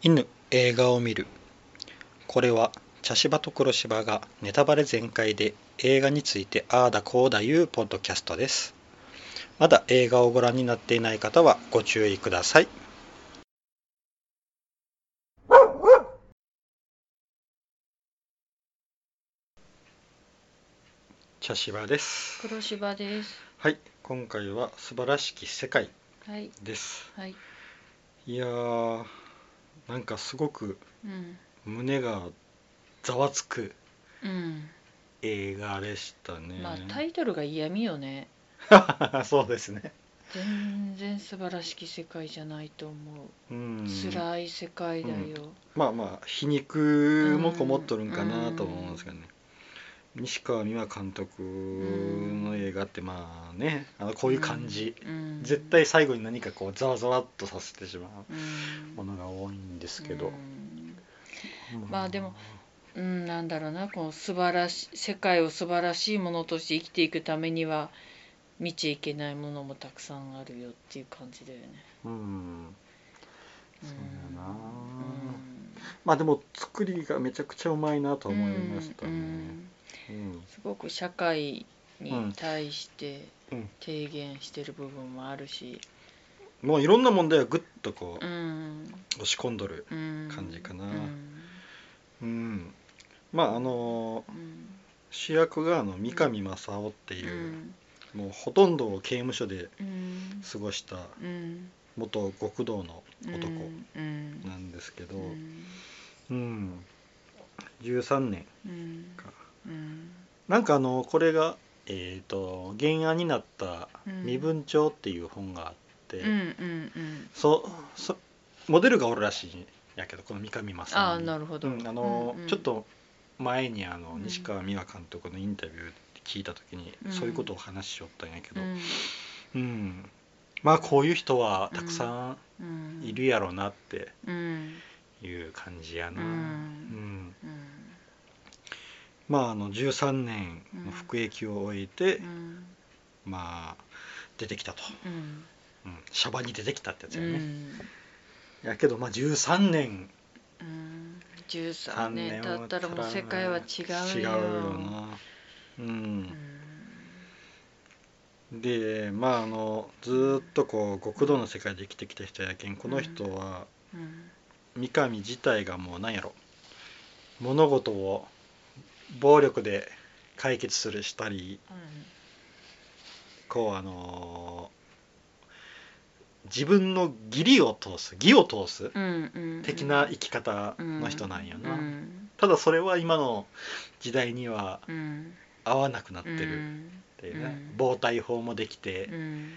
犬映画を見る。これは茶芝と黒芝がネタバレ全開で映画についてああだこうだいうポッドキャストです。まだ映画をご覧になっていない方はご注意ください。茶芝です。黒芝です。はい。今回は素晴らしき世界はい。ですはい。いやーなんかすごくうん胸がざわつくうん。映画でしたね。まあタイトルが嫌味よね。そうですね。全然素晴らしき世界じゃないと思う。うん。辛い世界だよ。まあまあ皮肉もこもっとるんかなと思うんですけどね。西川美和監督の映画ってまあねあのこういう感じ、うん。絶対最後に何かこうざわざわっとさせてしまううん。ものが多いんですけど、うん。まあでもうん、なんだろうなこの素晴らしい世界を素晴らしいものとして生きていくためには見ちゃいけないものもたくさんあるよっていう感じだよね。うん。そうやな。うん。まあでも作りがめちゃくちゃうまいなと思いましたね。すごく社会に対してうん。提言してる部分もあるし、もういろんな問題をぐっとこううん。押し込んどる、うん、感じかな。うん。うん、まああのうん。主役があの三上正夫ってういう、ん。もうほとんどを刑務所でうん。過ごしたうん。元極道の男うん。なんですけど、ううん。ん13年うん。かうんなんかあのこれがえっ、と原案になったうん「身分帳」っていう本があって、うんうんうん。そそモデルがおるらしいんやけどこの三上正夫ああなるほど、うん、あの、うんうん。ちょっと前にあのうん。西川美和監督のインタビュー聞いた時に、うん。そういうことを話しよったんやけど、うん。うん。まあこういう人はたくさうん。ん。いるやろうなってうん。いう感じやな、ううん。んまああの13年の服役を終えて、うん。まあ出てきたと、うん。うん、シャバに出てきたってやつうやね、ん。やけどまあ13年。うん13 3年ったらもう世界は違うよ。違うよな。うん。でまああのずーっとこう極道の世界で生きてきた人やけんこの人はうん。三上自体がもう何やろ。物事を暴力で解決するしたりこうあの自分の義理を通す義を通すうんうん的な生き方の人なんやな、うんただそれは今の時代にはうん。合わなくなってるうんっていうね、うん。暴対法もできてう、ん。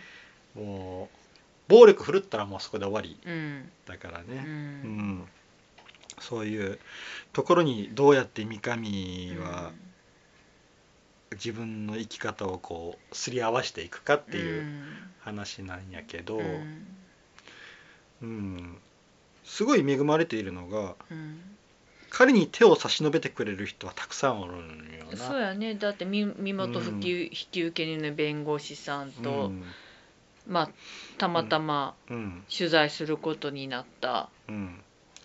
もう暴力振るったらもうそこで終わりうん。うだからね、うん。んそういうところにどうやって三上は自分の生き方をこうすり合わせていくかっていう話なんやけど、うん。うん。すごい恵まれているのがうん。彼に手を差し伸べてくれる人はたくさんおるんよな。そうやね。だって身身元引き,、引き受け人の弁護士さんと、うん。まあたまたまうん。取材することになったうん。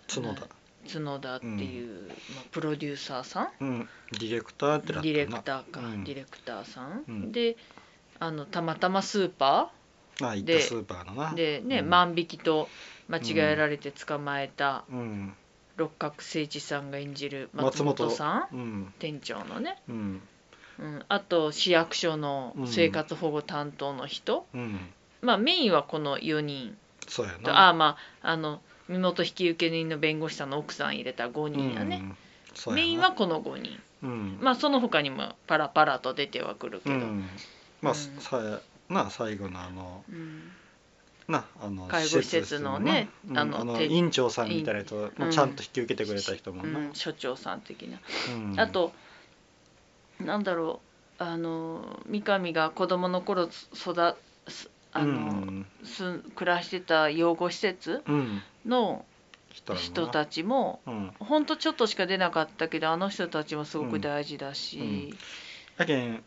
角田、角田っていう、まあ、プロデューサーさん。うん、ディレクターってディレクターか、うん。ディレクターさん、うん。であのたまたまスーパあ行っでたスーパーのでね、うん。万引きと間違えられて捕まえたうん。六角誠一さんが演じる松松本本さんうん。店長のね、うん。うん、あと市役所の生活保護担当の人、うん。まあメインはこの4人。そうやとなあまああの身元引き受け人の弁護士さんの奥さん入れた5人やね、うん。やな。メインはこの5人。うん。まあその他にもパラパラと出てはくるけど、うん。まあ、うん。さな最後のあのうん。なあの介護施設のねうんああの院長さんみたいな人うんもちゃんと引き受けてくれた人もな、うん。所長さん的な、うん。あとなんだろうあの三上が子供の頃育すあの、うん。す暮らしてた養護施設うんの人たちもうん。ほんとちょっとしか出なかったけどあの人たちもすごく大事だし、だけん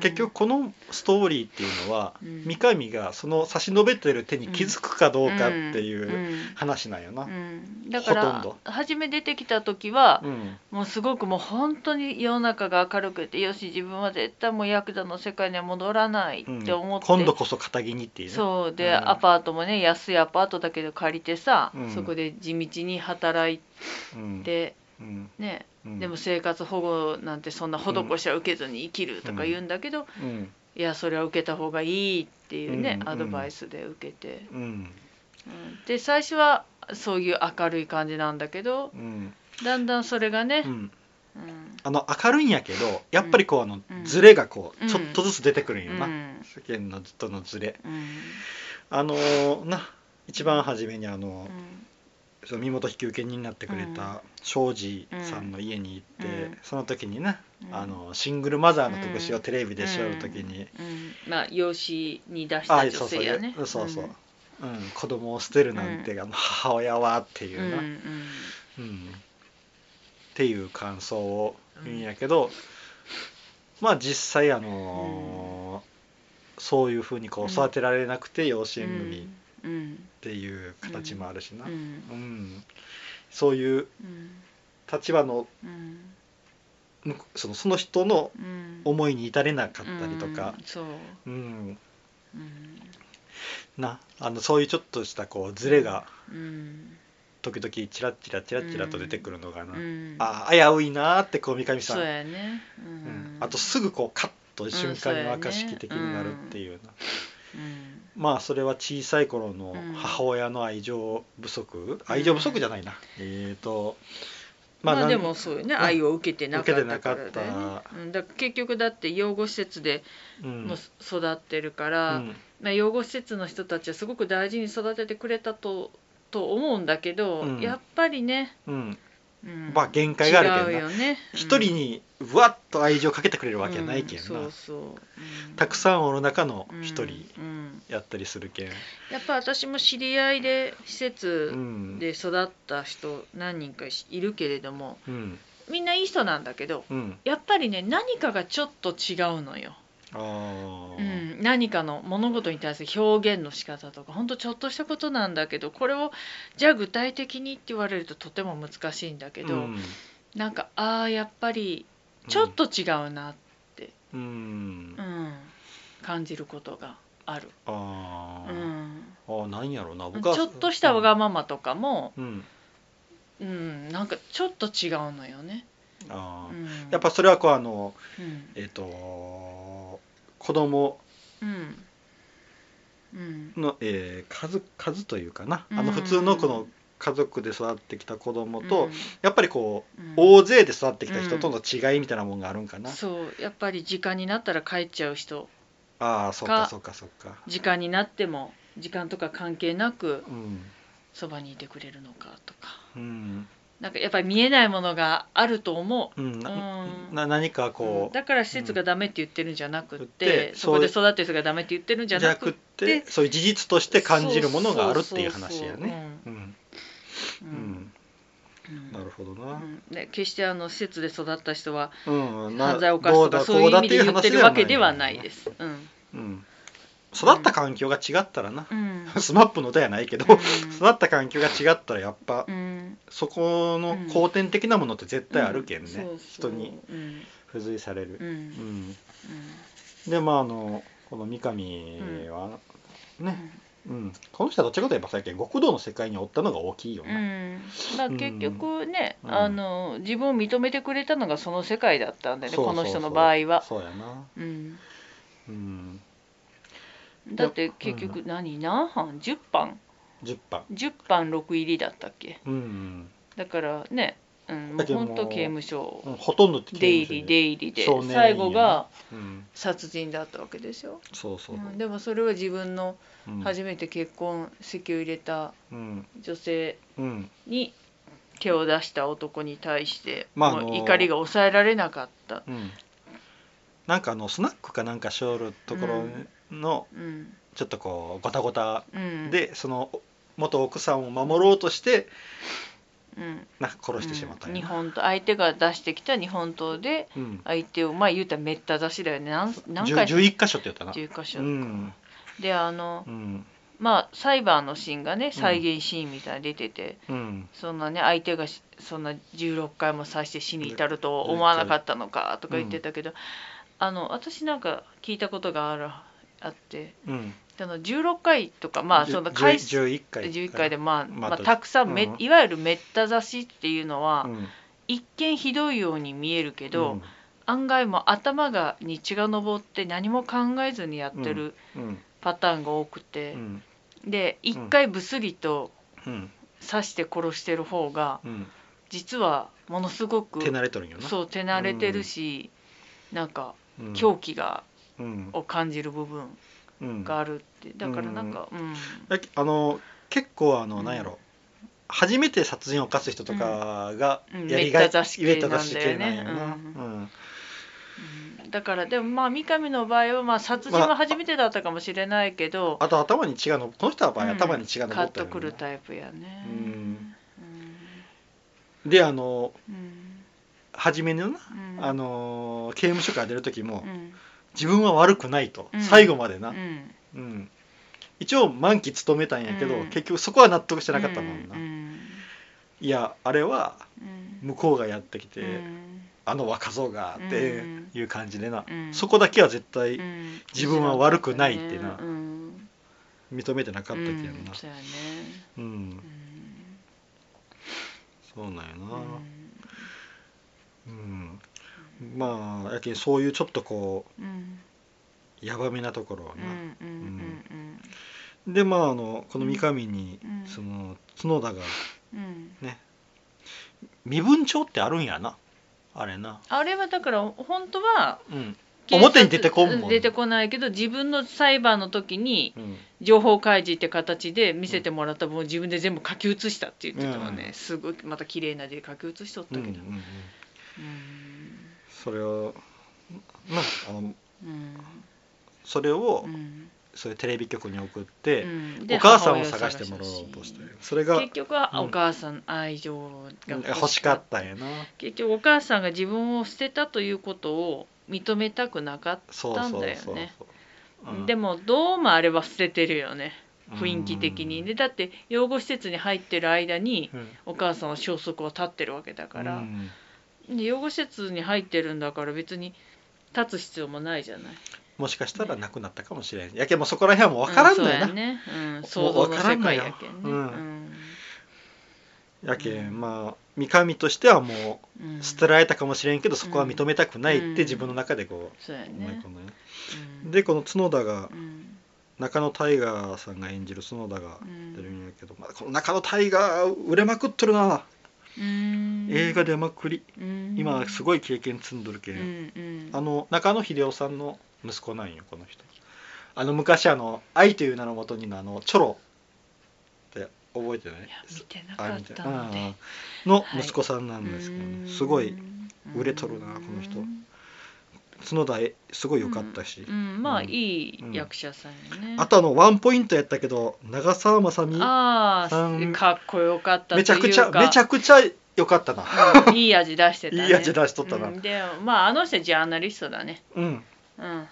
結局このストーリーっていうのは、うん。三上がその差し伸べてる手に気づくかどうかっていううん。話なんよな。うん。だから初め出てきた時は、うん。もうすごくもう本当に世の中が明るくてよし自分は絶対もうヤクザの世界には戻らないって思って、今度こそ肩着にっていうね。そうで、うん。アパートもね安いアパートだけど借りてさ、うん。そこで地道に働いうんてうんね、うん。でも生活保護なんてそんな施しは受けずに生きるとか言うんだけど、うん。いやそれは受けた方がいいっていうね、うん。アドバイスで受けて、うん。うん。で最初はそういう明るい感じなんだけどうん。だんだんそれがね、あの明るいんやけどやっぱりこうあのうん。ズレがこううんちょっとずつ出てくるんよな、うん。世間のとのズレ。うん。あのーな一番初めにあのうんその身元引受人になってくれた庄司さんの家に行って、うん。その時にね、うん。あのシングルマザーの特集をテレビでしょる時に、うん。まあ養子に出しあた女そうそう性やね。そうそうそう、うん。子供を捨てるなんて、あの母親はっていうな、うんうん。うん。っていう感想を言うんやけど、まあ実際あのーそういうふうにこう育てられなくて養子縁組っうんていう形もあるしな、うん。うん。そういううん立場のうんむそのその人のうん。思いに至れなかったりとか。う、んなあのそういうちょっとしたこうズレがうん。時々チラッチラチラッチラと出てくるのがな、うん。ああ危ういなーってこう三上さん、そうやね。ううん。んあとすぐこうカッと瞬間にうん若式的になるっていうな、うん。まあそれは小さい頃のうん。母親の愛情不足、愛情不足じゃないな。えっ、となんまあでもそうよね。愛を受けてなかったから受けてなかった。だよねうん。だ結局だって養護施設でうん。もう育ってるから、うん。まあ、養護施設の人たちはすごく大事に育ててくれたとと思うんだけど、うん。やっぱりね、うんうんまあ限界があるけどな。一人にうわっと愛情かけてくれるわけはないけんな、たくさんおる中の一人やったりするけん、やっぱ私も知り合いで施設うん。で育った人何人かいるけれどもうん。みんないい人なんだけどうん。やっぱりね何かがちょっと違うのよ、うん、何かの物事に対する表現の仕方とかほんとちょっとしたことなんだけどこれをじゃあ具体的にって言われるととても難しいんだけど、うん。なんかああやっぱりちょっと違うな、うん、うん感じることがある、あー、うん、あーなんやろうな。ち僕は。ょっとしたわがままとかも、うん。うん、なんかちょっと違うのよね。あー。うん、やっぱそれはこうあのうん。えっ、と子供うん。うん。の、えー数数というかな。あうん。の普通のこの家族で育ってきた子供と、うん。やっぱりこううん。大勢で育ってきた人との違いみたいなもんがあるんかな、そうやっぱり時間になったら帰っちゃう人。ああそっかかそっかそっか時間になっても時間とか関係なくうん。そばにいてくれるのかとか。うん、なんかやっぱり見えないものがあると思う。うんな何かうん。こう、だから施設がダメって言ってるんじゃなくって、でそこで育ってる人がダメって言ってるんじゃなくて。そういう事実として感じるものがあるっていう話やね。そうん。ううん。なるほどな。うん。ね、決してあの施設で育った人は犯罪を犯すとかそういう意味で言ってるわけではないで。す。うん。うん、育った環境が違ったらな、うん。スマップの歌やないけど、うん。育った環境が違ったらやっぱ、うん。そこの後天的なものって絶対あるけんね、そうそう人にうん付随される。うん。うん。でまああのこの三上はね、うん。この人はどっちかといえば最近極道の世界におったのが大きいような。ん。まあ、結局ね、うん。あの自分を認めてくれたのがその世界だったんでねそうそうそうこの人の場合は。そうやな。うん、うん、だって結局何？何版10版10版。10版6入りだったっけ？うんだからね、うん、もう本当刑務所。うん、ほとんど刑出入り出入りで。最後がうん、殺人だったわけでしょ、そうそうそう。うん、でもそれは自分のうん。初めて結婚籍を入れたうん。女性うん。に手を出した男に対して、まああの怒りが抑えられなかった。うん、なんかあのスナックかなんかしょるところのうん。ちょっとこうゴタゴタうん、でその元奥さんを守ろうとしてうん。なんか殺してしまったんうん、日本刀相手が出してきた日本刀でうん。相手をまあ言うたらめった刺しだよね。何何回10 11箇所って言ったな。10箇所、うん。であのうん。まあ裁判のシーンがね再現シーンみたいに出てて、うん。そんなね相手がしそんな16回も刺して死に至ると思わなかったのかとか言ってたけど、あの私なんか聞いたことがあるあってうん。あの16回とかまあその回数11回11回でまあ、まあまあ、たくさんめ、うん。いわゆるめった刺しっていうのは、うん。一見ひどいように見えるけど、うん。案外もう頭がに血が上って何も考えずにやってるうん。パターンが多くうて、ん。で一回ブスリとうん刺して殺してる方がうん。実はものすごく手慣れとるんよな。そう手慣れてるし、なんかうん。狂気がうんを感じる部分うん。があるってだからなんかうん、あの結構あの、うん。なんやろ。初めて殺人を犯す人とかがうん。やりがい、めった刺し系めった刺し系なんなんだよねやな、うん。うん。うん。だからでもまあ三上の場合はまあ殺人は初めてだったかもしれないけど、あと頭に血がのこの人は場合、うん。頭に血がカッ上ったよね。とくるタイプやね。うんうん。であのうん。初めのな、うん。あの刑務所から出る時も、うん自分は悪くないと、うん。最後までな、ううん。ん一応満期勤めたんやけど、うん。結局そこは納得してなかったもんな、うんいやあれはうん。向こうがやってきて、うん。あの若造がってうん。いう感じでな、うん。そこだけは絶対うん。自分は悪くないってな。うん。認めてなかったけどな、うん。そうやね。うん。うん。そうなんやな。うん。うん、まあやけんそういうちょっとこうん。うやばめなところをうんな、うんうんでまああのこの三上に、うん。その角田がうん。ね身分帳ってあるんやな。あれな、あれはだから本当は表に出てこんもん出てこないけど自分の裁判の時にうん。情報開示って形で見せてもらった分を自分で全部書き写したって言ってたわね、うん。すごいまた綺麗な字で書き写しとったけど。うんうんうん、うんそれをまああのうん。それを、うん。そういうテレビ局に送って、お母さんを探してもらおうとして探それが結局はうんお母さん愛情が欲しかった。ん。やな。結局お母さんが自分を捨てたということを認めたくなかったんだよね。でもどうもあれは捨ててるよね。雰囲気的に。うんでだって養護施設に入ってる間にうん。お母さんは消息を絶ってるわけだから、うんで養護施設に入ってるんだから別に立つ必要もないじゃない。もしかしたらなくなったかもしれん。やけんもうそこら辺はもう分からんのよな、うんそうやね、うん、想像の世界やけんね。うん。やけうんんまあ三上としてはもう捨てられたかもしれんけどそこは認めたくないっうん。て自分の中でこそうやう思いね込んうん。でこの角田がうん。中野大河さんが演じる角田がうん出るんやけど、まあ、この中野大河売れまくっとるな。うん映画出まくり。うん。今すごい経験積んどるけん、あの中野秀夫さんの息子なんよこの人。あの昔あの「愛という名のもとに」のあのチョロって覚えてない？見てなかったの息子さんなんですけどね、うん。すごい売れとるなこの人角田えすごい良かったし、うん、まあうん。いい役者さんやね、あとあのワンポイントやったけど長澤まさみ。あさん。あかっこよかったというか。めちゃくちゃめちゃくちゃ良かったな。うん。いい味出してたね。いい味出しとったな。うん。でまああの人ジャーナリストだね。うん。うん。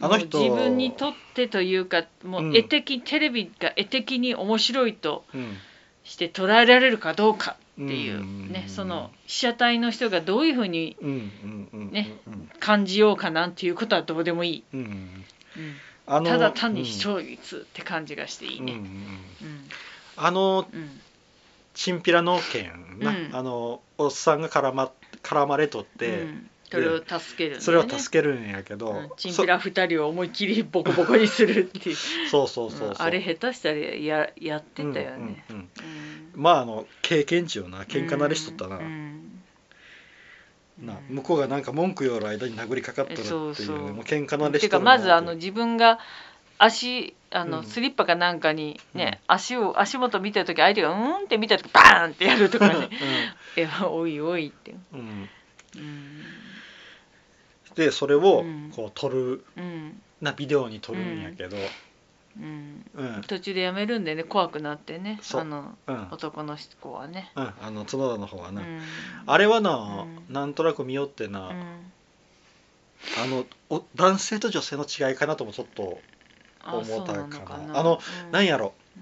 あの人。自分にとってというかもう絵的、テレビが絵的に面白いとうん。して捉えられるかどうかっていううんねその被写体の人がどういうふうにねうん感じようかなんていうことはどうでもいい、うんただ単に視うん聴率って感じがしていいね。あのうん。チンピラの件な、うん。あのおっさんが絡ま絡まれとって、うんそれを助けるね。それを助けるんやけど、うん。チンピラ二人を思いっきりボコボコにするっていう。そそうそうそうそう、うん。あれ下手したらややってたよね。うんうんうん。うん。まああの経験値よな喧嘩慣れしとったな,、うんなうん。向こうがなんか文句言う間に殴りかかっとるっていうそうそう。もう喧嘩慣れしとるなまずあの自分が足あの、うん。スリッパかなんかにね、足を足元見た時相手が「うん?」って見た時バーンってやるとかね「いやおいおい」って。うんうん。うんでそれをうん。こう撮るうん。なビデオに撮るんやけど、うん。うん。途中でやめるんでね怖くなってねあのうん。男の子はね。うん。あの角田の方はな、うん。あれはな、うん。なんとなく見よってな、うん。あのお男性と女性の違いかなともちょっとあ思ったかな。あのうん。なんやろ。う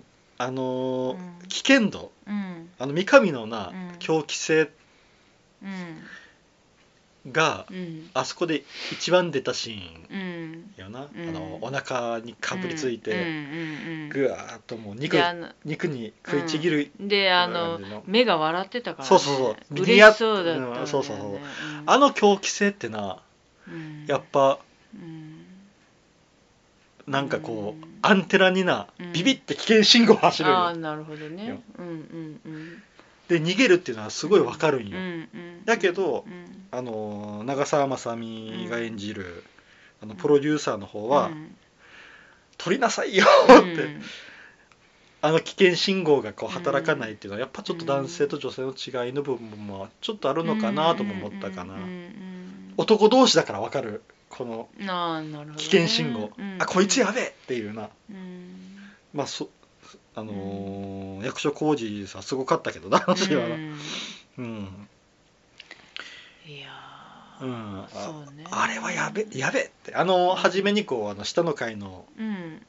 ん。あの危険度。うん。あの三上のな、うん。狂気性うんがうん。あそこで一番出たシーンうんよな、うん。あのお腹にかぶりついて、うん。うん。うん。ぐわーっともう肉肉に食いちぎる、であの目が笑ってたから、ね、そうそうそう。嬉しそうだったね、うんそうそうそう。うんあの狂気性ってなうん。やっぱうん。なんかこう、うん。アンテナになうん。ビビって危険信号走るああなるほどね。うんうんうん。で逃げるっていうのはすごいわかるんよ、うんうん。だけどうんあの長澤まさみが演じる、あのプロデューサーの方は、うん。取りなさいようん。って、あの危険信号がこう働かないっていうのはやっぱちょっと男性と女性の違いの部分もちょっとあるのかなとも思ったかな、男同士だからわかるこの危険信号、うんあこいつやべえっていうな。うん。まあそあのー役所広司さんすごかったけどな話はな。うん。うん、いやー。うん、あそうね。あれはやべやべって。あの初めにこうあの下の階のうん。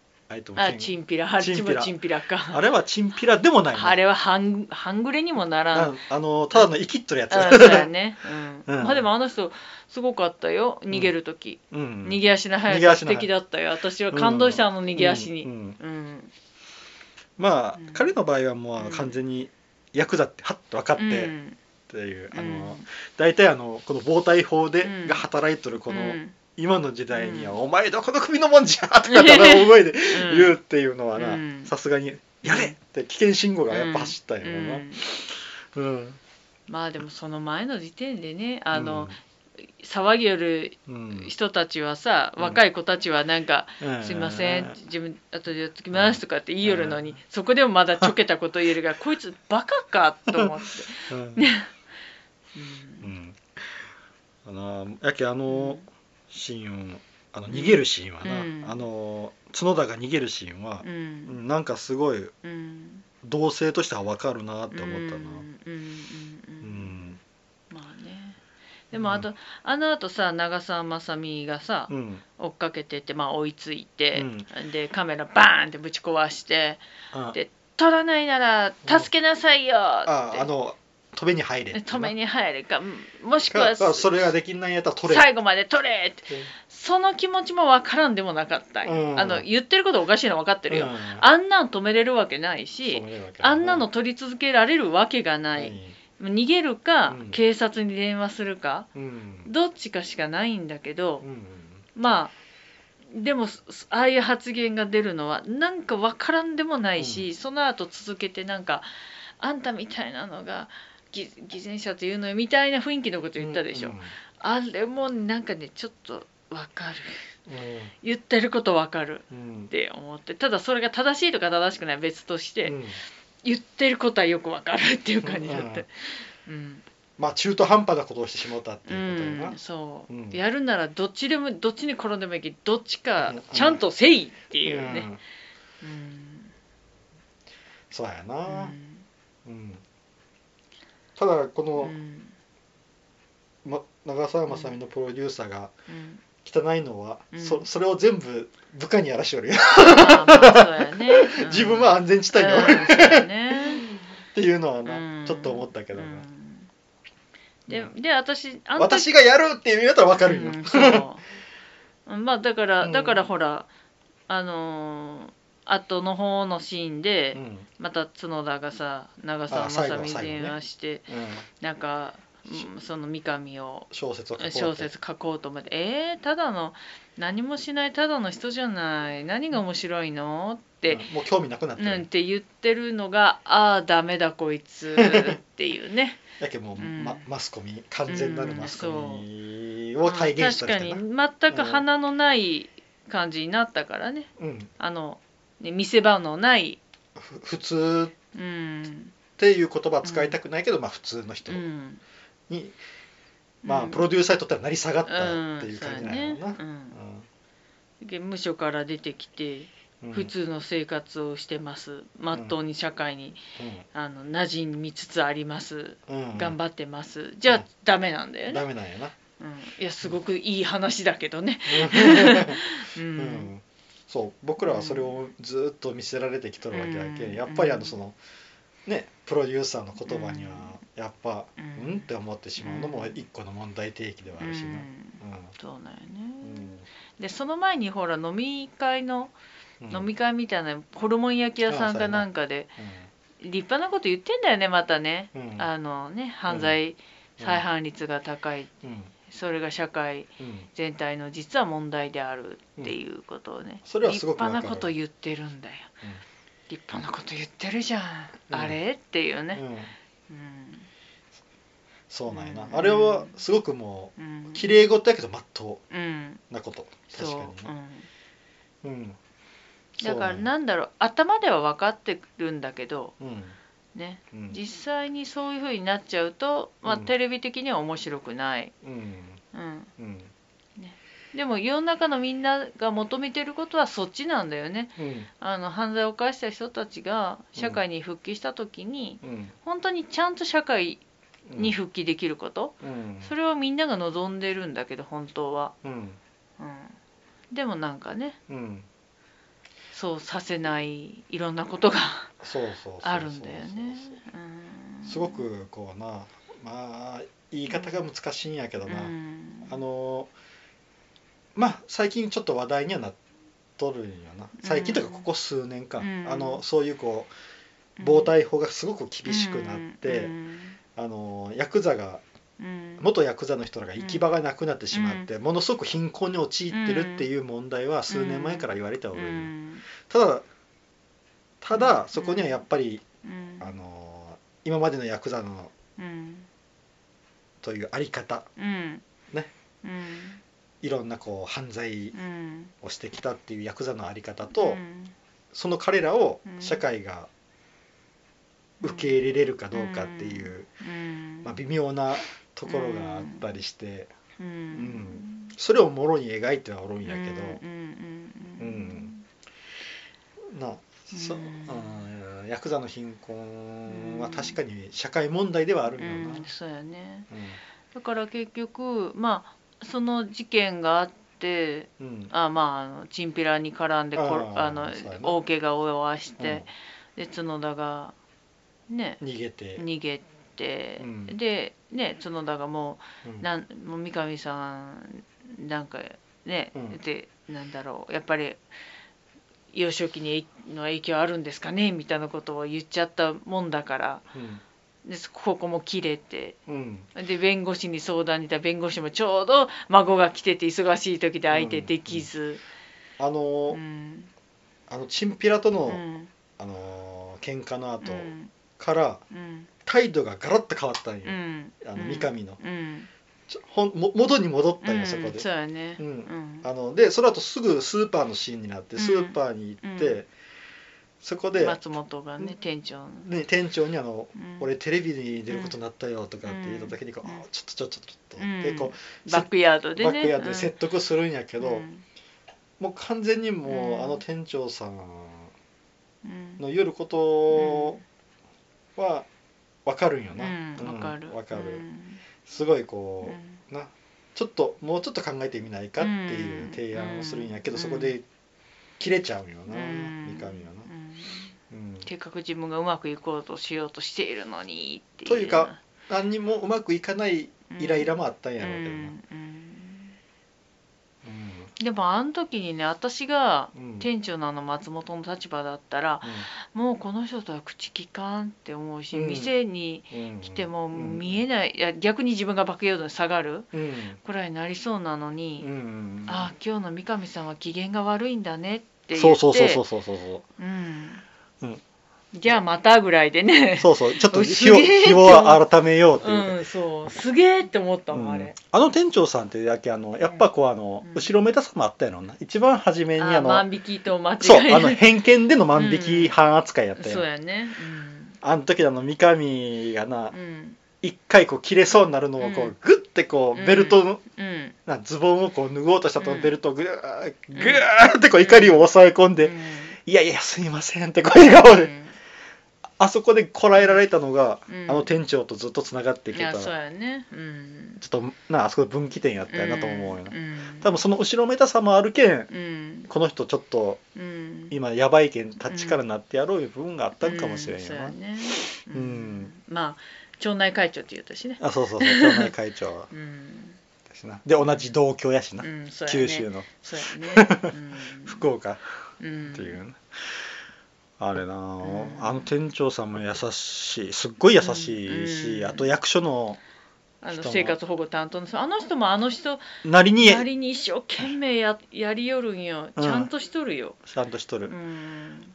あチンピラ。あっちもチンピラ。か。あれはチンピラでもないの。あれは半半グレにもならん。ああのただの生きっとるやつ、あそうやね、うん。うん。まあでもあの人すごかったよ。逃げる時、うん、逃げ足の逃速さ。素敵だったよ。私は感動したあの逃げ足に。うん。まあ、うん。彼の場合はもう完全に役だってはっと分かってっうんていう、あうん。の大体あのこの暴対法で、うん。が働いとるこの、うん。今の時代には「うん。お前どこの組のもんじゃ!」とかただ大声でうん。言うっていうのはなうん。さすがに「やれ!」って危険信号がやっぱ走ったんやろな、うん。うん。まあでもその前の時点でねあの、騒ぎよるうん人たちはさ、うん。若い子たちはなんか「うん。すいません自分後でやっときます」とかって言いよるのに、そこでもまだちょけたこと言えるがこいつバカかと思って。うん うん。うん。あのやけあのシーンあの逃げるシーンはな、うん。あの角田が逃げるシーンはう、ん。なんかすごいうん。同性としては分かるなって思ったな。うん。うん。うん。ううん。んまあね。でもあと、あのあとさ長澤まさみがさ、うん。追っかけてって、まあ、追いついて、うでカメラバーンってぶち壊してあ。で「撮らないなら助けなさいよ」って。ああの止めに入れ止めに入るか。もしくはかそれができんないんやったら取れ。最後まで撮れ。ってその気持ちも分からんでもなかった。うん。あの言ってることおかしいの分かってるよ、うん。あんなん止めれるわけないしあんなの撮り続けられるわけがない、逃げるか、うん。警察に電話するかうん。どっちかしかないんだけど、うん。まあでもすああいう発言が出るのはなんか分からんでもないし、うん。その後続けてなんかあんたみたいなのが偽偽善者というのよみたいな雰囲気のこと言ったでしょ、うんあれもなんかねちょっと分かる。う言ってること分かる。んうん。って思って。ただそれが正しいとか正しくないは別として、うん。言ってることはよく分かるっていう感じだってうん、まあ中途半端なことをしてしまったってういうことやな、ん、そう、うん。やるならどっちでもどっちに転んでもいいけどどっちかうん。ちゃんとせいっていうね、うん。うん。そうやうな、ん。うんただこうの、ん。ま、長澤まさみのプロデューサーがうん。汚いのは、うん。そそれを全部部下にやらしよるよ。自分は安全地帯におる。っていうのはな、うん。ちょっと思ったけどな、うん。でで私私がやるっていうやったら分かるよ、まあだから、うん。だからほらあのー後の方のシーンで、うん。また角田がさ長澤まさみに電話して、うん。なんか、うんその三上を小説を書こうって小説書こうと思って「えー、ただの何もしないただの人じゃない何が面白いの?」って、うん。もう興味なくなってる、なんて言ってるのが「ああダメだこいつ 」っていうね。やけもう、うん。ま、マスコミ完全なるマスコうんミを体現した確かに全く鼻のない感じになったからね。うん、あのね見せ場のない、ふ普通うん。っていう言葉は使いたくないけど、まあ普通の人うん。に、まあうん。プロデューサーにとっては成り下がったっていう感じなんやろうな、無所から出てきてうん。普通の生活をしてます。まっとうに社会に、あの馴染みつつあります。うん。うん頑張ってます。じゃあ、うん。ダメなんだよね、ダメなんやな。うん、いやすごくいい話だけどね、う うん。んそう僕らはそれをずっと見せられてきとるわけやけんうん。やっぱりあのそのねプロデューサーの言葉にはやっぱううんんって思ってしまうのも一個の問題提起ではあるしな。うん。そうだよね、うん。でその前にほら飲み会の、うん。飲み会みたいなホルモン焼き屋さんかなんかで立派なこと言ってんだよねまたね、うん。あのね犯罪再犯率が高い、うんそれが社会うん。全体の実は問題であるっていうことをね、それはす立派なこと言ってるんだよ。立派なこと言ってるじゃん、うん。あれ？っていうね、うん。うん。うんそうなんやな。うん。あれはすごくもうん。う綺麗事やけどまっとうんうなこと。確かにね。う。ん。うん。だからなんだろう。頭では分かってるんだけどうんね。うん。実際にそういう風になっちゃうと、まあ、うん。テレビ的には面白くない、うん。うん、うん。でも世の中のみんなが求めてることはそっちなんだよね。うん。あの犯罪を犯した人たちが社会に復帰した時に、うん。本当にちゃんと社会うんに復帰できること、うん。それをみんなが望んでるんだけど本当は、でもなんかね。うんそうさせないいろんなことがあるんだよね。うん。すごくこうなまあ言い方が難しいんやけどな、うん。あのまあ最近ちょっと話題にはなっとるんよな。最近とかここ数年間、うん。あのそういうこう暴対法がすごく厳しくなって、うん。あのヤクザがうん。元ヤクザの人らが行き場がなくなってしまって、ものすごく貧困に陥ってるっていう問題は数年前から言われてはおるうん。ただただそこにはやっぱり、うん。あの今までのヤクザのうん。というあり方うん。ね。うん。いろんなこう犯罪うん。をしてきたっていうヤクザのあり方と、うん。その彼らをうん。社会が受け入れれるかどうかっていう、うん。まあ、微妙なところがあったりして、うん。ん。それをもろに描いてはおるんやけど、うんうんうんなそうん。うんヤクザの貧困は確かに社会問題ではあるよな。ん。そうやね。うん。だから結局まあその事件があってうん。あまああのチンピラに絡んでこあのそうやな。大怪我を負わして、で角田がね。逃げて、逃げて、うん。でね角田がもうん。うなんもう三上さんなんかね、うん。でなんだろうやっぱり幼少期にの影響あるんですかねみたいなことを言っちゃったもんだからでここも切れてうん。うんで弁護士に相談に行った弁護士もちょうど孫が来てて忙しい時で相手できず、あの、うん。あのチンピラとの、うん。あの喧嘩の後うん。からうん態度がガラッと変わったんよ、うん。あのうん。三上の。うん。ちょほんも元に戻ったんよ、うんそこで。そうやね。うん。うん。あのでその後すぐスーパーのシーンになってうん。スーパーに行って、うん。そこで、松本がね店長の。ね、店長にあの、うん。俺テレビに出ることになったよ」とかって言った時にこう、うん。あちょっとちょっとちょっと、うん。でこうバックヤードでね。バックヤードで説得するんやけど、うん。もう完全にもう、うん。あの店長さんうん。の言ることは分かるんよな、うんわかる。わかる、うん。すごいこうなちょっともうちょっと考えてみないかっていう提案をするんやけど、うん。そこで切れちゃうよな、うん。三上はな、せっかく自分がうまくいこうとしようとしているのにっていうというか何にもうまくいかないイライラもあったんうんやろうけどな、でもあの時にね私がんうん。店長のあの松本の立場だったら、もうこの人とは口利かんって思うし、うん。店にうん。来ても見えない、いや逆に自分がバックヤードに下がるうん。くらいになりそうなのに、うんああ今日の三上さんは機嫌が悪いんだねって言ってそうそうそうそうそうそうそう。うん。うんじゃあまたぐらいでね。そうそう。ちょっと す日を日を改めようっていう。かうんそう。すげえって思ったもん、うん。あれ。あの店長さんってだけあのやっぱこうあの、うん。後ろめたさもあったやろな。一番初めにあのあ万引きと間違い。そうあの偏見での万引き犯扱いやったやん、そうやね。あの時あの三上がな一回こう切れそうになるのをこううん。グッてこうベルトの、うん。なズボンをこう脱ごうとしたとうん。ベルトをグーグーってこう怒りを抑え込んで、いやいやすいません」って声顔で、うんあそこでこらえられたのが、うん。あの店長とずっとつながってきてた。いやそうらやね。うん。ちょっとなあそこで分岐点やったよなと思うよな、うん。多分その後ろめたさもあるけんうん。この人ちょっとうん。今やばいけん立ちからなってやろういう部分があったんかもしれんよな、うんまあ町内会長って言ったしね。あそうそうそう。町内会長。だ うん。しな。で同じ同郷やしな、うんそうやね。九州の。そうやね。うん。福岡うんっていうな、あれな。あ、ん。あの店長さんも優しい。すっごい優しいし、うん。あと役所のあの生活保護担当の人。あの人もあの人なりに。なりに一生懸命ややりよるんよ。うん。ちゃんとしとるよ。ちゃんとしとる、うん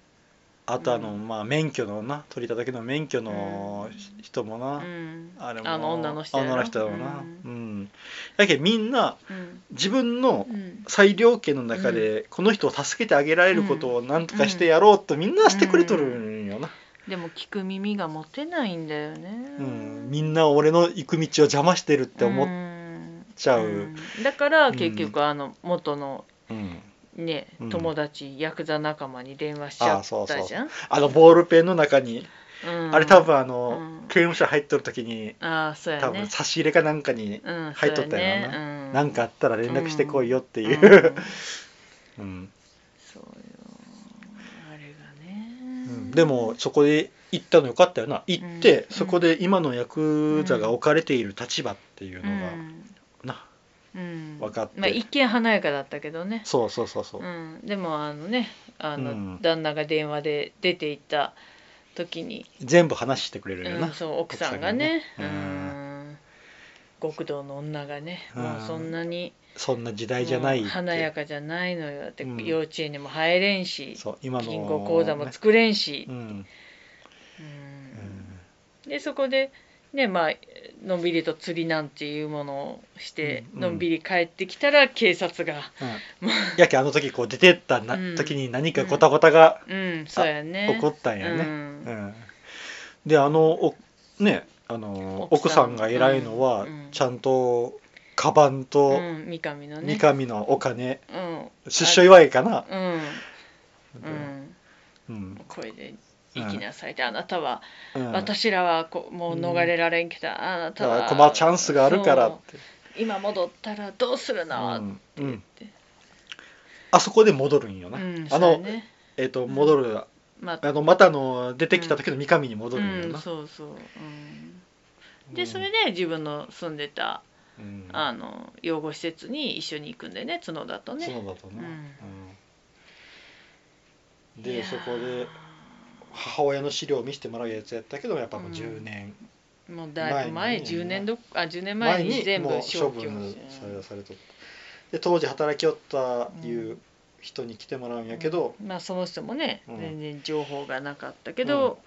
あとあの、うん。まあ免許のな取りた時の免許の人もな、うん。あれもあの女の人女の人だもんな。ううん。ん、やけんみんなうん。自分のうん。裁量権の中でこの人を助けてあげられることを何とかしてやろうとみんなしてくれとるんよな、でも聞く耳が持てないんだよね。うん。みんな俺の行く道を邪魔してるって思っっちゃう。ん。だから結局あの元のうんねうん。友達ヤクザ仲間に電話しちゃあそうそうったじゃんあのボールペンの中に、うん。あれ多分あの、うん。刑務所入っとる時にああそうやね。多分差し入れかなんかにうん入っとったよな、そうやねうん。なんかあったら連絡してこいよっていう、うん。うん。そうよ。あれがね。うん。でもそこで行ったのよかったよな。行って、うん。そこで今のヤクザが置かれている立場っていうのが、なうん。分かって。まあ一見華やかだったけどね。そうそうそうそう、うん、でもあのねあの、うん。旦那が電話で出て行った時に、全部話してくれるよな、うん、そう奥さんがね。奥さんがうん。ね極道の女がね、うん。もうそんなにそんな時代じゃない華やかじゃないのよって、うん。幼稚園にも入れんしそう今の銀行口座も作れんし。うん。でそこでねまあのんびりと釣りなんていうものをして、うんのんびり帰ってきたら警察がうん。やけあの時こう出てったな、うん。時に何かごたごたがうんそうやね。起こったんやね、うん。うん。であのおねあの奥奥さんが偉いのは、うんちゃんとカバンとうん三上のね。三上のお金、うん。出所祝いかな、うん。うん。うん。これで行きなさい。って、あなたは、うん。私らはこうもう逃れられんけど、あなたは困るチャンスがあるからって。今戻ったらどうするの、うん。って言って、あそこで戻るんよな、うんあの、えっ、と戻る、まあのまたあの出てきた時の三上に戻るんようん。な、そうそう、うん、でそれで自分の住んでたうん。あの養護施設に一緒に行くんでね角田とね。そうだとな、うん。でそこで母親の資料を見せてもらうやつやったけどやっぱもう10年もうだいぶ前前に10年どあ10年前前にに全部処分されされとで当時働きよったいう人に来てもらうんやけど、まあその人もね、うん。全然情報がなかったけど、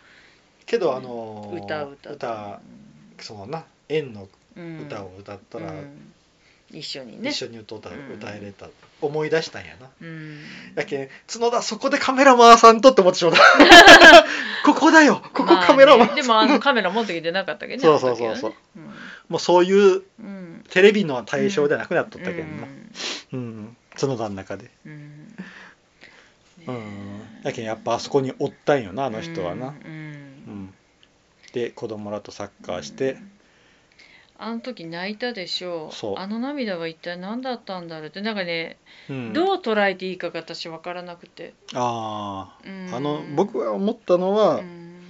けどあのー歌を歌歌そのな。縁のうん歌を歌ったら、うん。一緒にね。一緒に歌歌えれた思い出したんやな。うん。やけん角田そこでカメラ回さんとって思ってしまった。ここだよ。ここカメラ回まあねでもあのカメラ持ってきてなかったけどねそうそうそうそう、あの時はね。もうそういううん。テレビの対象ではなくなっとうんったけんな。うん、角田の中で。うん。やけんやっぱあそこにおったんよなあの人はな、うん。うん。で子供らとサッカーして、あの時泣いたでしょそう。あの涙は一体何だったんだろうって。なんかね、うん。どう捉えていいかが私分からなくて、あうん。ああの僕が思ったのは、うん。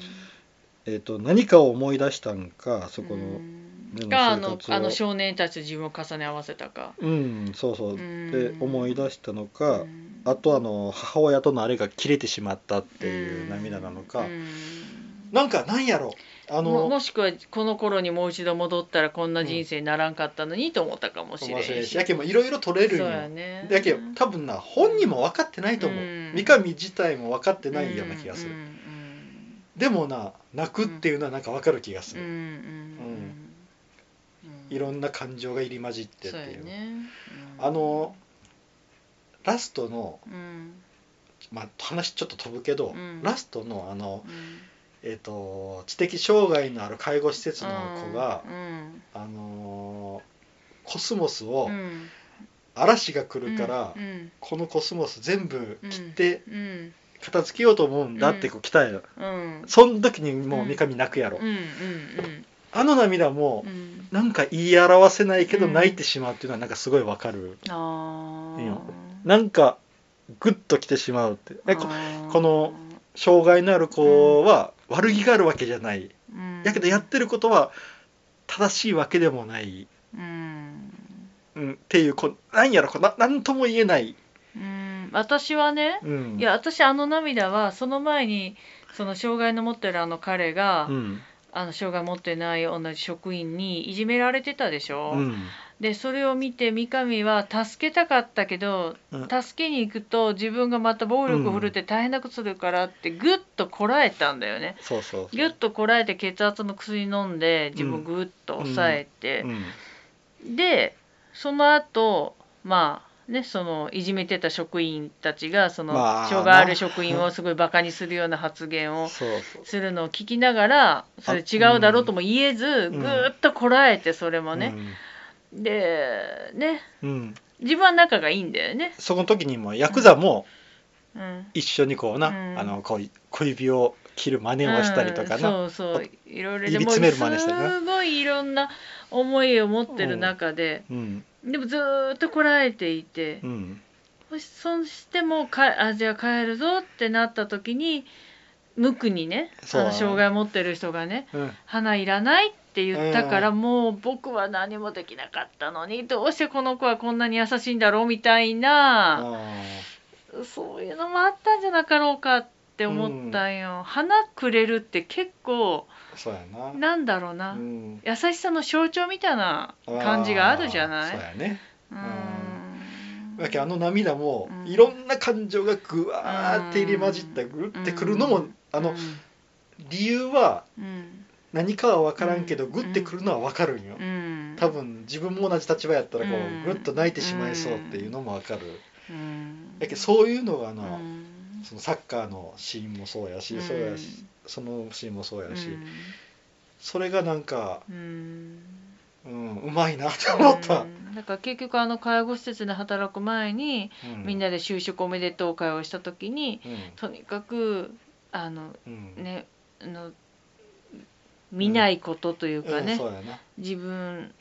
えー、と何かを思い出したんかそこのうん。でもかあの生活を。あの少年たちと自分を重ね合わせたか、うんそうそう。うん。で思い出したのか、うん。あとあの母親とのあれが切れてしまったっていう涙なのか、うん。なんかなんやろあものもしくはこの頃にもう一度戻ったらこんな人生にならんかったのにと思ったかもしれんし。しやけんもいろいろ取れるんやね。やけん多分な本人も分かってないと思う、うん。三上自体も分かってないような気がする、でもな泣くっていうのはなんか分かる気がする、うんいろんな感情が入り混じってっていう。あのラストの、うん。まあ、話ちょっと飛ぶけど、うん。ラストのあの、うんえー、と知的障害のある介護施設の子が、うん。あのーコスモスをうん。嵐が来るから、うん。このコスモス全部切ってうん。片付けようと思うんだってこう来たやろ、うん。そん時にもう三上泣くやろ、うん。うん。あの涙もうん。うんなんか言い表せないけどうん泣いてしまうっていうのはなんかすごいわかる、ああいいよなんかグッと来てしまうって。この障害のある子は悪気があるわけじゃない。うん。やけどやってることは正しいわけでもない、うん。うん、っていうこうなんやろこうななんとも言えない、うん。私はねうん、いや私あの涙はその前にその障害の持ってるあの彼が、うん。あの障害持ってない同じ職員にいじめられてたでしょ、うんでそれを見て三上は助けたかったけどうん。助けに行くと自分がまた暴力を振るって大変なことするからってぐっとこらえたんだよね。そうそうそう。ぎゅっとこらえて血圧の薬飲んで自分をぐっと抑えて、うん。でその後まあねそのいじめてた職員たちがそのまあ障害ある職員をすごいバカにするような発言をするのを聞きながらそれ違うだろうとも言えずん。ぐーっとこらえてそれもね、うんでね。うん。自分は仲がいいんだよね。その時にもヤクザもうん。一緒にこうな、うん。あのこう小指を切る真似をしたりとかうんな、そうそう。いろいろ入り詰める真似してね。すごいいろんな思いを持ってる中で、うん。でもずーっとこらえていてう、ん。そしてもかあじゃあ帰るぞってなった時に無垢にねの障害を持ってる人がねうん。花いらないって言ったから、うん。もう僕は何もできなかったのにどうしてこの子はこんなに優しいんだろうみたいな、あそういうのもあったんじゃなかろうかって思ったんよ、花くれるって結構ーそうやな。なんだろうな、うん。優しさの象徴みたいな感じがあるじゃない？そうやね。うーんだけどあの涙もうん。いろんな感情がぐわーって入り混じったぐってくるのもあの理由はうん。何かは分からんけどうん。グッてくるのは分かるんよ。うん。多分自分も同じ立場やったらこうん。うグッと泣いてしまいそうっていうのも分かる。うん。だけどそういうのがなうん。そのサッカーのシーンもそうやしそうやしそのシーンもそうやしそれがなんかうんうまいなと思った。うんだから結局あの介護施設で働く前にうん。みんなで就職おめでとう会をした時にうん。とにかくあのうん。ねあの見ないことというかうん。ね、自分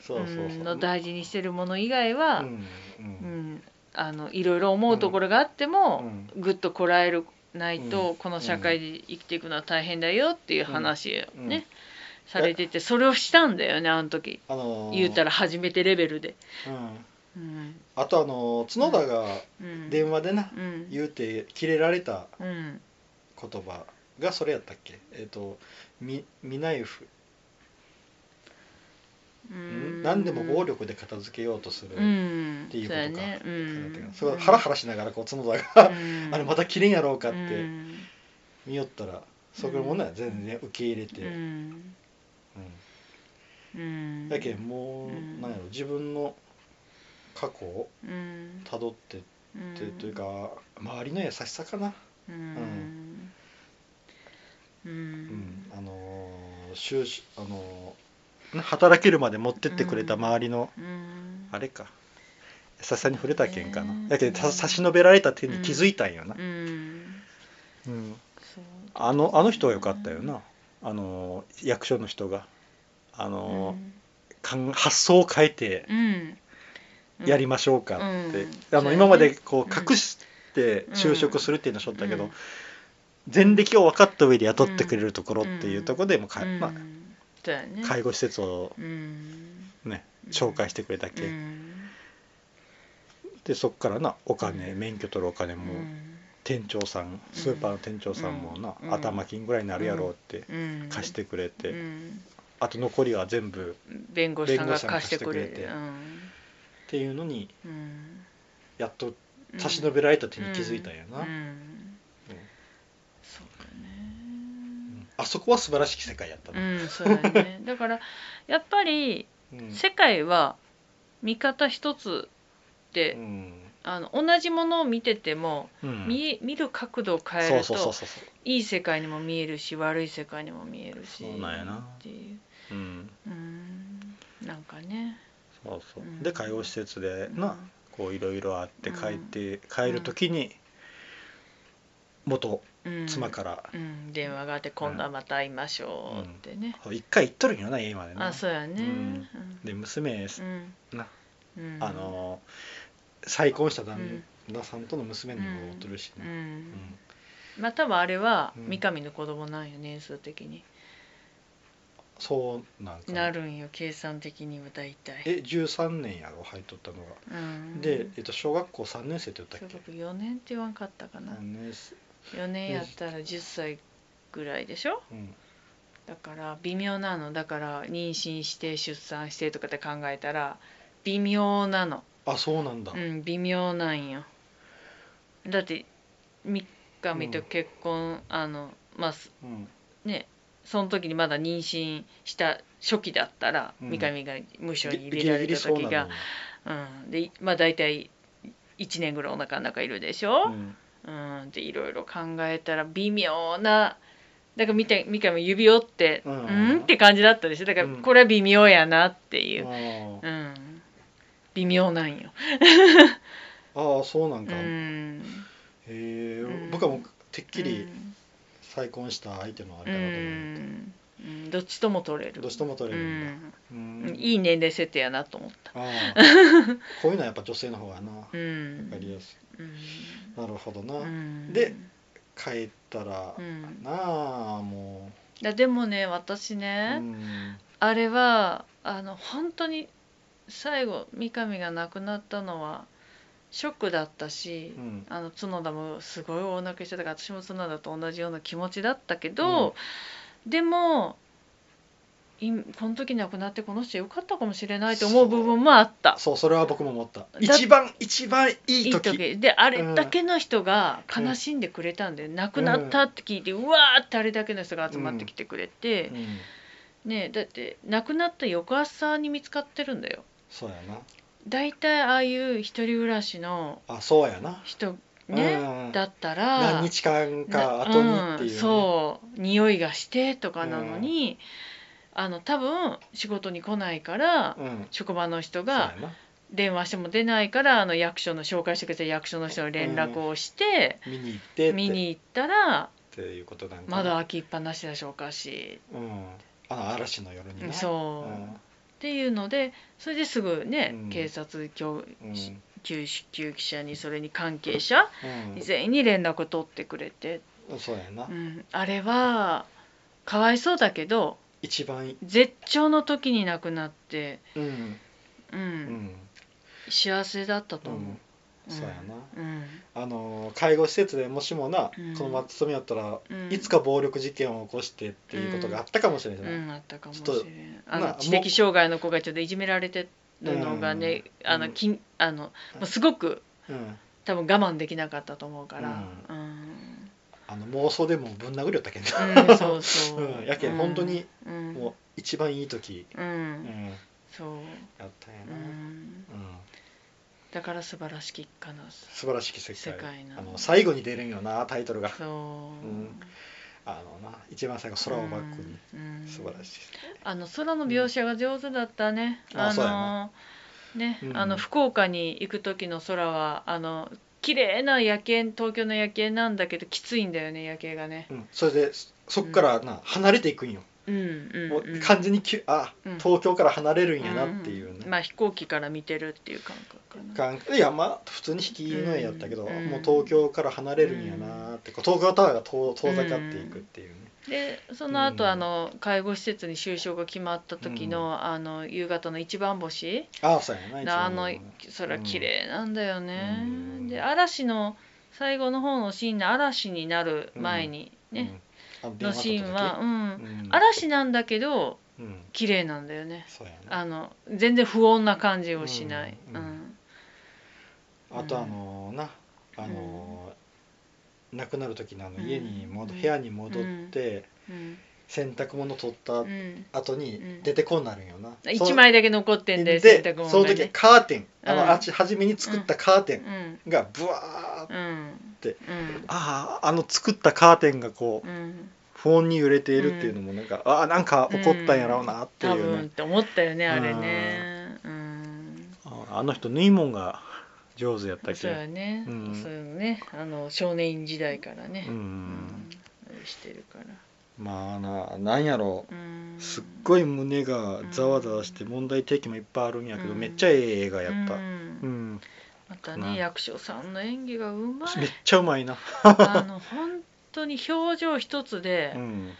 の大事にしてるもの以外は、うんあのいろいろ思うところがあっても、ぐっとこらえるないと、うん。この社会で生きていくのは大変だよっていう話をね、うんされててそれをしたんだよねあの時。あのー。言うたら初めてレベルで。うん。うん。あとあの角田がうん。電話でなうん。言うてキレられたうん。言葉がそれやったっけ？えっ、とみ見ナイフうん。何でも暴力で片付けようとする、うん。っていうことか。そうやね。うん。すごいハラハラしながらこう角田が、うん。あれまた切れんやろうかっうてん。見よったらそれもね全然受け入れて、ううんんうん。だけどもう、うん。なんやろ自分の過去をうん。たどってって、というか周りの優しさかな、うん。ううん。んあのー就職あのー働けるまで持ってってくれた周りの、うん。あれか。優しさに触れたけんかな、ね。だけどた差し伸べられた手に気づいたんよな、うん。あのあの人はよかったよなあの役所の人があの、かん発想を変えてうん。やりましょうかって、うん。うやねの今までこううん。隠して就職するっていうのをしょったけど、うん。前歴を分かった上で雇ってくれるところっていうところでもか、うん。まあ、介護施設をうん。ね紹介してくれたけ、うん。でそっからなお金、免許取るお金も、うん店長さんスーパーの店長さんもな、うん。頭金ぐらいになるやろうってうん。貸してくれて、うん。あと残りは全部弁護士さんが貸してくれて。くれて。るっていうのにうん。うんやっと差し伸べられた手に気づいたんやな、うん。うん。そうだね。あそこは素晴らしき世界やったうな、んそうだね。だからやっぱりうん。世界は見方一つで、うんあの同じものを見てても、うん。見え見る角度を変えるとそうそうそういい世界にも見えるし悪い世界にも見えるしそうなんやな。っていう。うん。うん。なんかね。そうそう。うん。で介護施設でうん。なこういろいろあってうん帰って帰る時に元うん。妻からうん、電話があって今度はまた会いましょうってね、一回行っとるんよな家までな。あそうやね、うん。で娘うん。な。うん。あの再婚した旦那さんとの娘にもおっとるしうね、うん。ん。まあ多分あれはうん。三上の子供なんよ年数的に、そうなんかな。るんよ計算的には大体。え13年やろ入っとったのが、うん。で、えっと、小学校3年生って言った小っけ？学4年って言わんかったかな。3年生。4年やったら10歳ぐらいでしょ？うん。だから微妙なの。だから妊娠して出産してとかって考えたら微妙なのあそうなんだ、うん微妙なんよだって三上と結婚、あのまあすうん。ねその時にまだ妊娠した初期だったら、うん。三上が無償にギ入れられた時がそうん。でまあ大体1年ぐらいお腹の中いるでしょ、うん。うん、でいろいろ考えたら微妙なだから見て三上指折ってううん？ん、って感じだったでしょ？だからうん。これは微妙やなっていう、うん、微妙なんよ、あーそうなんうか、へん、え、うん。僕はもうてっきうりん。再婚した相手のあうれかなと思って、ん。うん。どっちとも取れる。どうしても取れうるんだ、ん。うん。いい年齢設定やなと思った。あー こういうのはやっぱ女性の方がな。わうん。かりやすうん。いなるほどな、うん。で帰ったら、うん。なあもいやでもね私う、ね、うん。あれはあの本当に最後三上が亡くなったのはショックだったし、うん。あの角田もすごい大泣きしてたから私も角田と同じような気持ちだったけど、でもいこの時亡くなってこの人よかったかもしれないと思う部分もあった。そうそれは僕も思った。一番一番いい時。時。であれだけの人が悲しんでくれたんで、亡くなったって聞いて、うわーってあれだけの人が集まってきてくれて、うん。ねだって亡くなった翌朝に見つかってるんだよ。そうやな。大体ああいう一人暮らしのあそうやな。人ね、うんだったら何日間か後にっていう、ね。んそう匂いがしてとかなのに、あの多分仕事に来ないから、うん。職場の人が電話しても出ないからあの役所の紹介してくれた役所の人に連絡をして、見に行って見に行ったらっていうことなん窓開きっぱなしでしょうかし、うん。あの嵐の夜になそう、うんっていうのでそれですぐね、うん。警察教うん。救救急車にそれに関係者うん。全員に連絡を取ってくれて、そうやな、うん、あれはかわいそうだけど一番いい。絶頂の時に亡くなって、うん。うん。うん。幸せだったとう。思う。んそうやな。うん。あの介護施設でもしもな、うん。このまま勤めよったら、うん。いつか暴力事件を起こしてっていうことがあったかもしれない、うん、あったかもしちょっとれんあなの知的障害の子がちょっといじめられてるのがね、うん。あのきんあのもうすごくうん。多分我慢できなかったと思うから、ううん。あの妄想でもぶん殴りよったけど、うんそうそう、うん。やけん本当にうん。もう一番いい時、うん、うん。そう、やったんやうな、うん。ん、だから素晴らしき一家な素晴らしき世界。世界なあの最後に出るんよなタイトルが。そう、ん。あのな一番最後空をバックに、うん。素晴らしいあの空の描写が上手だったね、うん。あのね、うん。あの福岡に行く時の空はあの綺麗な夜景東京の夜景なんだけどきついんだよね夜景がね。うん、それでそこからな、離れていくんよ、もうんう完全にきゅあ、うん。東京から離れるんやなっていうね、んまあ飛行機から見てるっていう感覚かな。感いやまあ普通に引きの絵やったけど、うん。もう東京から離れるんやなって、東京タワーが遠遠ざかっていくっていう。ね、でその後、うん。あの介護施設に就職が決まった時の,、あの夕方の一番星？ああそうやな一あの番空綺麗なんだよね、うん。で嵐の最後の方のシーンで嵐になる前にね、のシーンは、うん。うん、嵐なんだけどうん、綺麗なんだよね。そうやなあの全然不穏な感じをしない、ううん。ん。あとあのなあの、亡くなる時のあの家に戻、うん。部屋に戻って、うん。洗濯物取ったうん。後にうん。出てこんなるんよな、そ一枚だけ残ってんでで洗濯物その時カーテン。あの、うん。あっち初めに作ったカーテンうん。がブワーッうん。てうん。あああの作ったカーテンがこううん不穏に揺れているっていうのもなんか、ああなんか起こったんやろうなってい多うね、分って思ったよねあれね。うん。ああの人縫い物が上手やったっそうけやね、うん。そういうのね。あの少年時代からね、うん。うん。してるから。まあななんやろ。うん。うすっごい胸がざわざわして問題提起もいっぱいあるんやけど、うん。めっちゃええ映画やった、ううん。んまたね役所さんの演技がうまい。めっちゃうまいな、あの本当に表情一つでう、ん。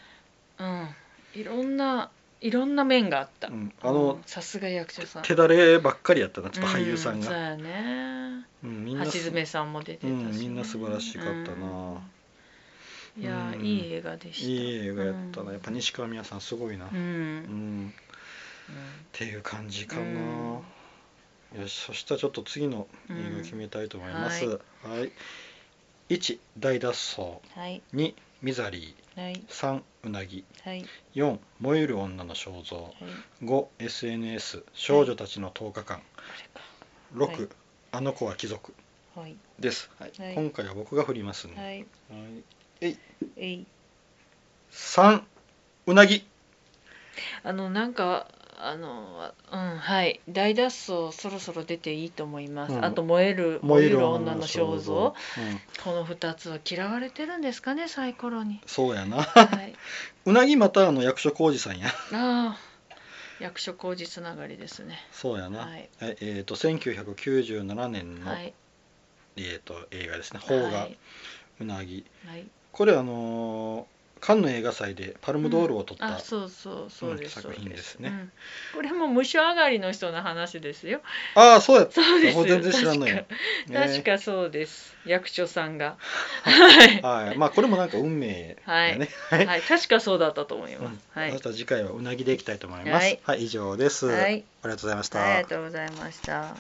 うん。いろんないろんな面があった、うん。あのうん。さすが役所さん。手だればっかりやったなちょっと俳優さんが、うそうやね。うんみんなす橋爪さんも出てたし、ね。うんみんな素晴らしかったな。うん。いやうん。いい映画でした。いい映画やったな、うん。やっぱ西川美和さんすごいな、ううん。ん。っていう感じかな、よしそしたらちょっと次の映画決めたいと思います、うん。はい1大脱走。はい。2ミザリはい。ー3うなぎ。はい。4燃える女の肖像。はい。5 SNS 少女たちの10日間。こ6、はい。あの子は貴族。はい。です、はい。はい。今回は僕が振りますね、はい。はい。えい。3うなぎ。あのなんかあのうんはい。大脱走そろそろ出ていいと思います、うん。あと燃える燃える女女のの肖像。うん、この2つは嫌われてるんですかねサイコロに。そうやな。はい。うなぎまたあの役所広司さんや。ああ。役所広司つながりですね。そうやな、はい。はいえー、と1997年の、はい。えー、と映画ですね「邦画。はい。うなぎ。はい」これあのーカンヌ映画祭でパルムドールを取った、あそうそうそうです、作品ですね。うん。これも無償上がりの人の話ですよ。ああそうやった。そうです。もう全然知らんのよ。確か。確かそうです。役所さんが。えー はい。まあこれもなんか運命やね。はい、はい。確かそうだったと思います、うん。はい。そしたら次回はうなぎでいきたいと思います。はい。はい、以上です、はい。ありがとうございました、ありがとうございました